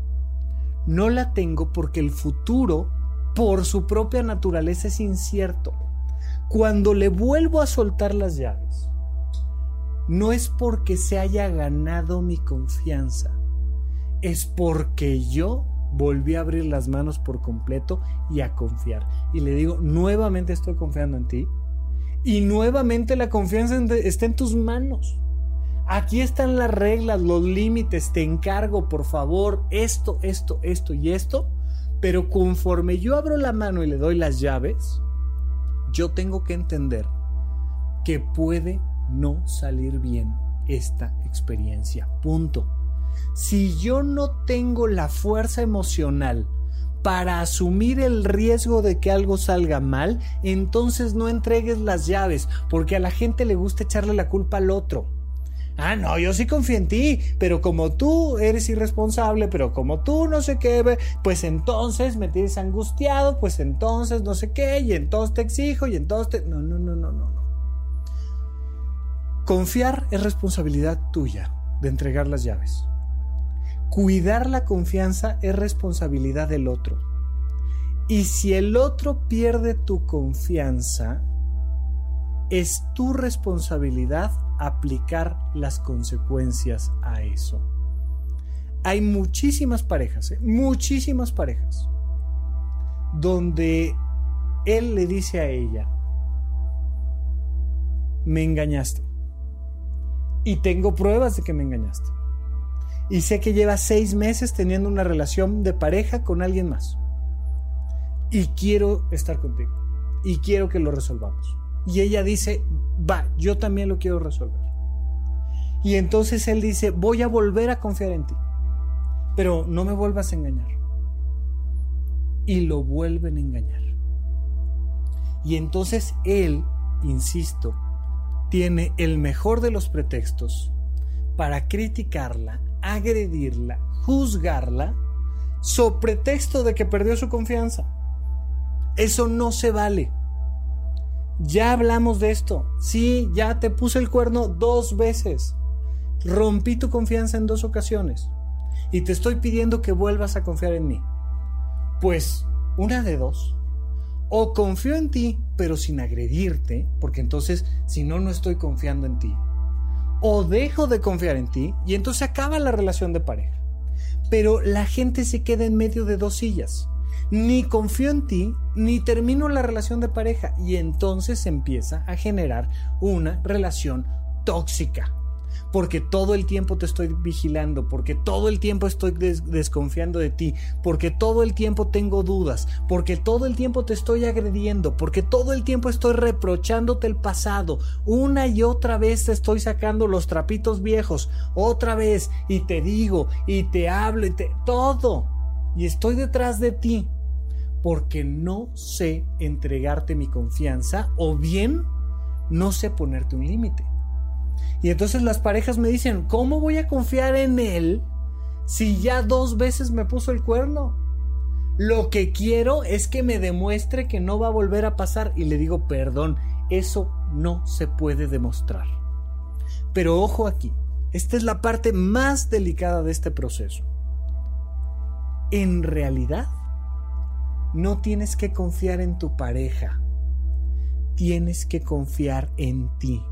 No la tengo porque el futuro, por su propia naturaleza, es incierto. Cuando le vuelvo a soltar las llaves, no es porque se haya ganado mi confianza, es porque yo volví a abrir las manos por completo y a confiar. Y le digo, nuevamente estoy confiando en ti. Y nuevamente la confianza está en tus manos. Aquí están las reglas, los límites, te encargo, por favor, esto, esto, esto y esto. Pero conforme yo abro la mano y le doy las llaves, yo tengo que entender que puede no salir bien esta experiencia. Punto. Si yo no tengo la fuerza emocional para asumir el riesgo de que algo salga mal, entonces no entregues las llaves, porque a la gente le gusta echarle la culpa al otro. Ah, no, yo sí confío en ti, pero como tú eres irresponsable, pero como tú no sé qué, pues entonces me tienes angustiado, pues entonces no sé qué, y entonces te exijo, y entonces te... No, no, no, no, no, no. Confiar es responsabilidad tuya de entregar las llaves. Cuidar la confianza es responsabilidad del otro. Y si el otro pierde tu confianza, es tu responsabilidad aplicar las consecuencias a eso. Hay muchísimas parejas, ¿eh? muchísimas parejas, donde él le dice a ella, me engañaste. Y tengo pruebas de que me engañaste y sé que lleva seis meses teniendo una relación de pareja con alguien más. Y quiero estar contigo. Y quiero que lo resolvamos. Y ella dice, va, yo también lo quiero resolver. Y entonces él dice, voy a volver a confiar en ti. Pero no me vuelvas a engañar. Y lo vuelven a engañar. Y entonces él, insisto, tiene el mejor de los pretextos para criticarla agredirla, juzgarla, so pretexto de que perdió su confianza. Eso no se vale. Ya hablamos de esto. Sí, ya te puse el cuerno dos veces. Rompí tu confianza en dos ocasiones. Y te estoy pidiendo que vuelvas a confiar en mí. Pues, una de dos. O confío en ti, pero sin agredirte, porque entonces, si no, no estoy confiando en ti o dejo de confiar en ti y entonces acaba la relación de pareja. Pero la gente se queda en medio de dos sillas. Ni confío en ti, ni termino la relación de pareja y entonces empieza a generar una relación tóxica porque todo el tiempo te estoy vigilando, porque todo el tiempo estoy desconfiando de ti, porque todo el tiempo tengo dudas, porque todo el tiempo te estoy agrediendo, porque todo el tiempo estoy reprochándote el pasado, una y otra vez te estoy sacando los trapitos viejos, otra vez, y te digo, y te hablo, y te... todo, y estoy detrás de ti, porque no sé entregarte mi confianza, o bien no sé ponerte un límite. Y entonces las parejas me dicen, ¿cómo voy a confiar en él si ya dos veces me puso el cuerno? Lo que quiero es que me demuestre que no va a volver a pasar. Y le digo, perdón, eso no se puede demostrar. Pero ojo aquí, esta es la parte más delicada de este proceso. En realidad, no tienes que confiar en tu pareja, tienes que confiar en ti.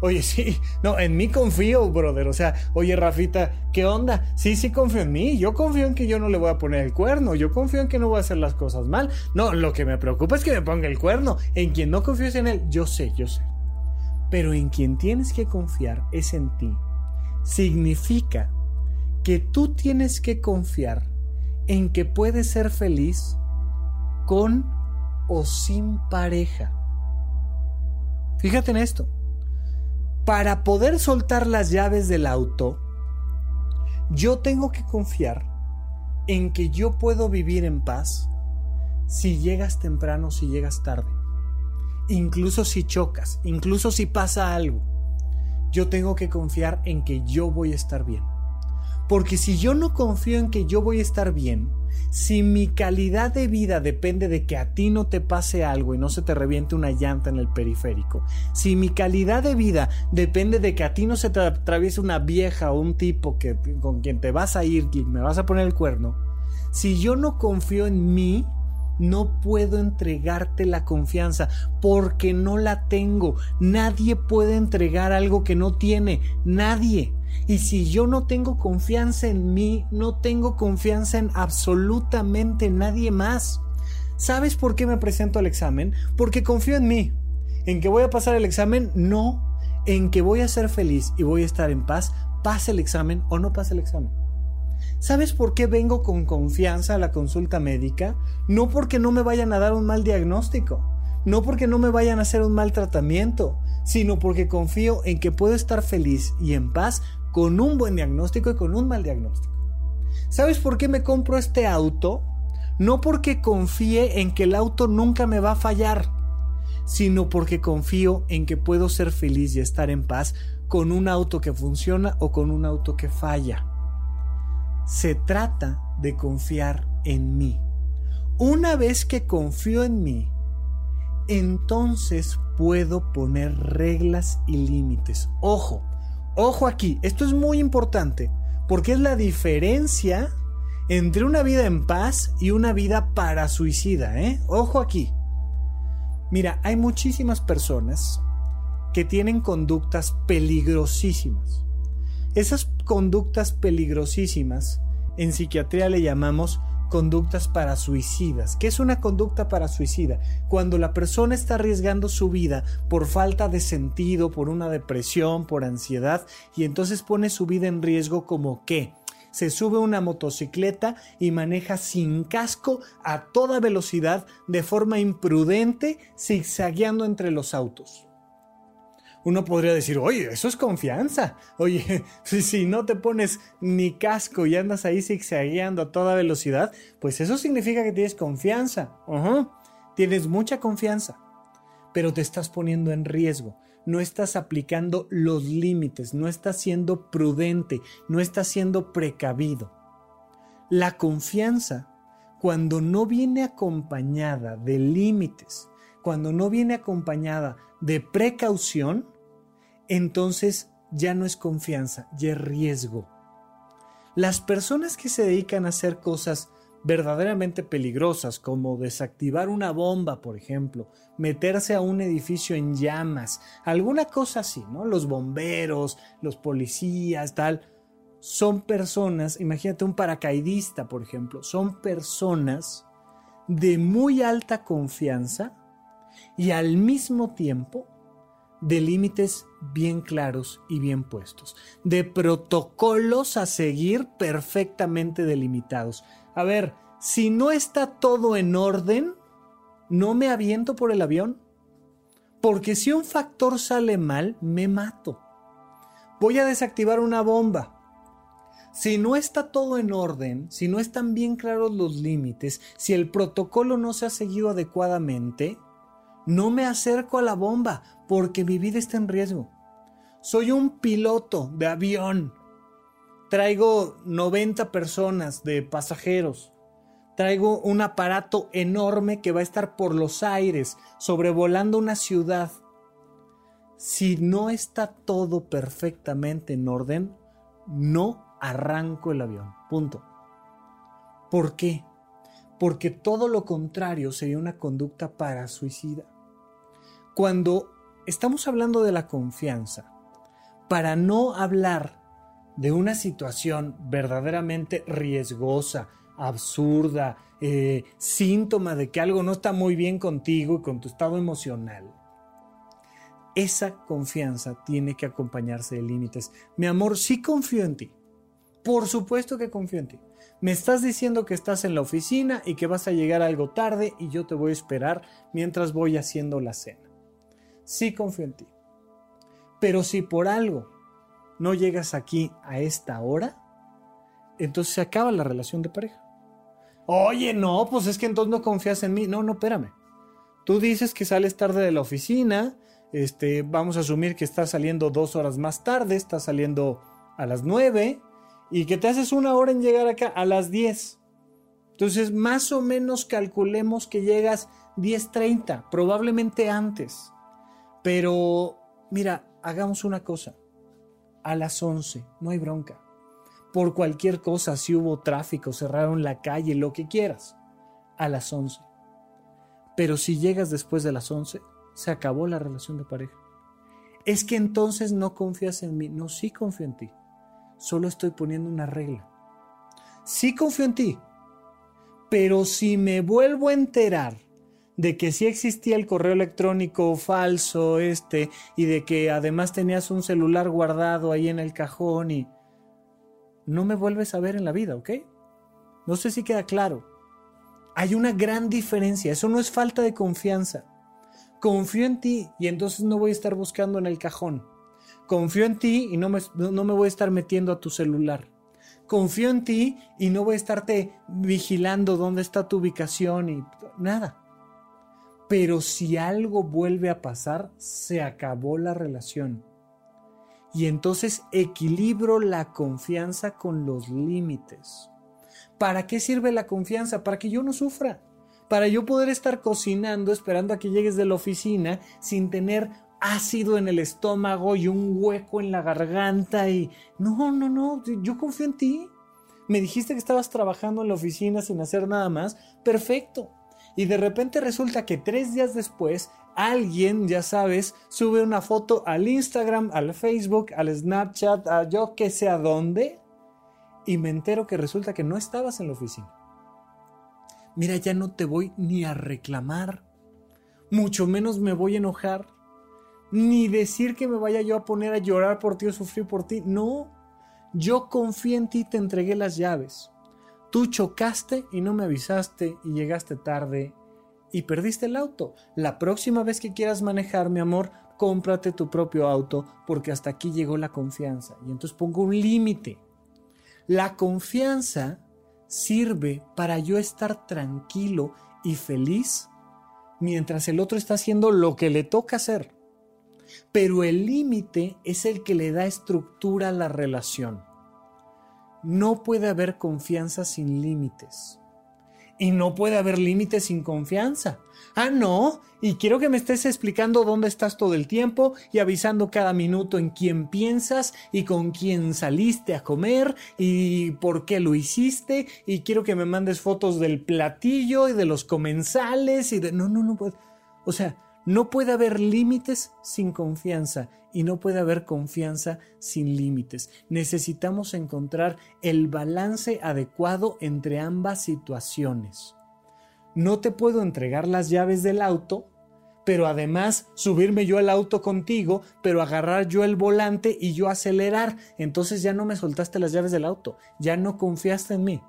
Oye, sí, no, en mí confío, brother. O sea, oye, Rafita, ¿qué onda? Sí, sí confío en mí. Yo confío en que yo no le voy a poner el cuerno. Yo confío en que no voy a hacer las cosas mal. No, lo que me preocupa es que me ponga el cuerno. En quien no confío es en él. Yo sé, yo sé. Pero en quien tienes que confiar es en ti. Significa que tú tienes que confiar en que puedes ser feliz con o sin pareja. Fíjate en esto para poder soltar las llaves del auto, yo tengo que confiar en que yo puedo vivir en paz si llegas temprano, si llegas tarde. Incluso si chocas, incluso si pasa algo. Yo tengo que confiar en que yo voy a estar bien. Porque si yo no confío en que yo voy a estar bien, si mi calidad de vida depende de que a ti no te pase algo y no se te reviente una llanta en el periférico, si mi calidad de vida depende de que a ti no se te atraviese una vieja o un tipo que, con quien te vas a ir y me vas a poner el cuerno, si yo no confío en mí, no puedo entregarte la confianza porque no la tengo. Nadie puede entregar algo que no tiene. Nadie. Y si yo no tengo confianza en mí, no tengo confianza en absolutamente nadie más. ¿Sabes por qué me presento al examen? Porque confío en mí. ¿En que voy a pasar el examen? No. En que voy a ser feliz y voy a estar en paz, pase el examen o no pase el examen. ¿Sabes por qué vengo con confianza a la consulta médica? No porque no me vayan a dar un mal diagnóstico, no porque no me vayan a hacer un mal tratamiento, sino porque confío en que puedo estar feliz y en paz con un buen diagnóstico y con un mal diagnóstico. ¿Sabes por qué me compro este auto? No porque confíe en que el auto nunca me va a fallar, sino porque confío en que puedo ser feliz y estar en paz con un auto que funciona o con un auto que falla. Se trata de confiar en mí. Una vez que confío en mí, entonces puedo poner reglas y límites. Ojo, ojo aquí, esto es muy importante, porque es la diferencia entre una vida en paz y una vida para suicida, ¿eh? Ojo aquí. Mira, hay muchísimas personas que tienen conductas peligrosísimas. Esas conductas peligrosísimas en psiquiatría le llamamos conductas para suicidas. ¿Qué es una conducta para suicida? Cuando la persona está arriesgando su vida por falta de sentido, por una depresión, por ansiedad, y entonces pone su vida en riesgo como qué? Se sube una motocicleta y maneja sin casco a toda velocidad de forma imprudente, zigzagueando entre los autos uno podría decir, oye, eso es confianza. Oye, *laughs* si, no te pones ni casco y andas ahí zigzagueando a toda velocidad, pues eso significa que tienes confianza. Tienes mucha confianza, pero te estás poniendo en riesgo. No estás aplicando los límites, no estás siendo prudente, no estás siendo precavido. La confianza, cuando no viene acompañada de límites, cuando no viene acompañada de precaución, entonces ya no es confianza, ya es riesgo. Las personas que se dedican a hacer cosas verdaderamente peligrosas, como desactivar una bomba, por ejemplo, meterse a un edificio en llamas, alguna cosa así, ¿no? Los bomberos, los policías, tal, son personas, imagínate un paracaidista, por ejemplo, son personas de muy alta confianza y al mismo tiempo de límites bien claros y bien puestos, de protocolos a seguir perfectamente delimitados. A ver, si no está todo en orden, no me aviento por el avión, porque si un factor sale mal, me mato. Voy a desactivar una bomba. Si no está todo en orden, si no están bien claros los límites, si el protocolo no se ha seguido adecuadamente, no me acerco a la bomba porque mi vida está en riesgo. Soy un piloto de avión. Traigo 90 personas de pasajeros. Traigo un aparato enorme que va a estar por los aires, sobrevolando una ciudad. Si no está todo perfectamente en orden, no arranco el avión. Punto. ¿Por qué? Porque todo lo contrario sería una conducta para suicida. Cuando estamos hablando de la confianza, para no hablar de una situación verdaderamente riesgosa, absurda, eh, síntoma de que algo no está muy bien contigo y con tu estado emocional, esa confianza tiene que acompañarse de límites. Mi amor, sí confío en ti. Por supuesto que confío en ti. Me estás diciendo que estás en la oficina y que vas a llegar algo tarde y yo te voy a esperar mientras voy haciendo la cena sí confío en ti. Pero si por algo no llegas aquí a esta hora, entonces se acaba la relación de pareja. Oye, no, pues es que entonces no confías en mí. No, no, espérame. Tú dices que sales tarde de la oficina, este, vamos a asumir que estás saliendo dos horas más tarde, estás saliendo a las nueve y que te haces una hora en llegar acá a las diez. Entonces, más o menos calculemos que llegas 10.30, probablemente antes. Pero, mira, hagamos una cosa. A las 11, no hay bronca. Por cualquier cosa, si hubo tráfico, cerraron la calle, lo que quieras. A las 11. Pero si llegas después de las 11, se acabó la relación de pareja. Es que entonces no confías en mí. No, sí confío en ti. Solo estoy poniendo una regla. Sí confío en ti. Pero si me vuelvo a enterar de que sí existía el correo electrónico falso este y de que además tenías un celular guardado ahí en el cajón y no me vuelves a ver en la vida, ¿ok? No sé si queda claro. Hay una gran diferencia, eso no es falta de confianza. Confío en ti y entonces no voy a estar buscando en el cajón. Confío en ti y no me, no me voy a estar metiendo a tu celular. Confío en ti y no voy a estarte vigilando dónde está tu ubicación y nada. Pero si algo vuelve a pasar, se acabó la relación. Y entonces equilibro la confianza con los límites. ¿Para qué sirve la confianza? Para que yo no sufra. Para yo poder estar cocinando esperando a que llegues de la oficina sin tener ácido en el estómago y un hueco en la garganta y no, no, no, yo confío en ti. Me dijiste que estabas trabajando en la oficina sin hacer nada más. Perfecto y de repente resulta que tres días después alguien, ya sabes, sube una foto al Instagram, al Facebook, al Snapchat, a yo que sé a dónde, y me entero que resulta que no estabas en la oficina. Mira, ya no te voy ni a reclamar, mucho menos me voy a enojar, ni decir que me vaya yo a poner a llorar por ti o sufrir por ti. No, yo confío en ti, te entregué las llaves. Tú chocaste y no me avisaste y llegaste tarde y perdiste el auto. La próxima vez que quieras manejar, mi amor, cómprate tu propio auto porque hasta aquí llegó la confianza. Y entonces pongo un límite. La confianza sirve para yo estar tranquilo y feliz mientras el otro está haciendo lo que le toca hacer. Pero el límite es el que le da estructura a la relación. No puede haber confianza sin límites. Y no puede haber límites sin confianza. Ah, no. Y quiero que me estés explicando dónde estás todo el tiempo y avisando cada minuto en quién piensas y con quién saliste a comer y por qué lo hiciste. Y quiero que me mandes fotos del platillo y de los comensales y de... No, no, no puede. O sea, no puede haber límites sin confianza y no puede haber confianza sin límites. Necesitamos encontrar el balance adecuado entre ambas situaciones. No te puedo entregar las llaves del auto, pero además subirme yo al auto contigo, pero agarrar yo el volante y yo acelerar. Entonces ya no me soltaste las llaves del auto, ya no confiaste en mí.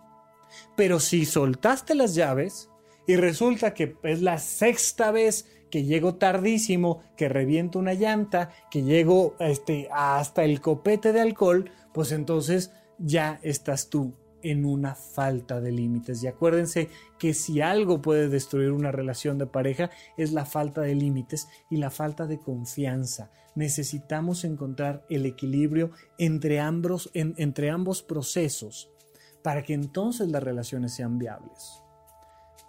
Pero si soltaste las llaves y resulta que es la sexta vez que llego tardísimo, que reviento una llanta, que llego este, hasta el copete de alcohol, pues entonces ya estás tú en una falta de límites. Y acuérdense que si algo puede destruir una relación de pareja es la falta de límites y la falta de confianza. Necesitamos encontrar el equilibrio entre ambos, entre ambos procesos para que entonces las relaciones sean viables.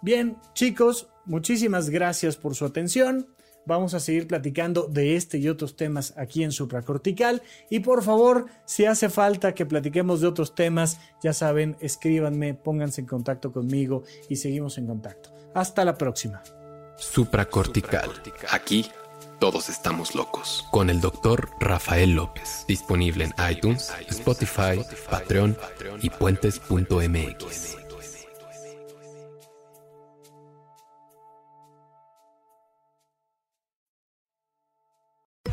Bien, chicos, muchísimas gracias por su atención. Vamos a seguir platicando de este y otros temas aquí en Supracortical. Y por favor, si hace falta que platiquemos de otros temas, ya saben, escríbanme, pónganse en contacto conmigo y seguimos en contacto. Hasta la próxima. Supracortical. Aquí todos estamos locos. Con el doctor Rafael López. Disponible en iTunes, Spotify, Patreon y puentes.mx.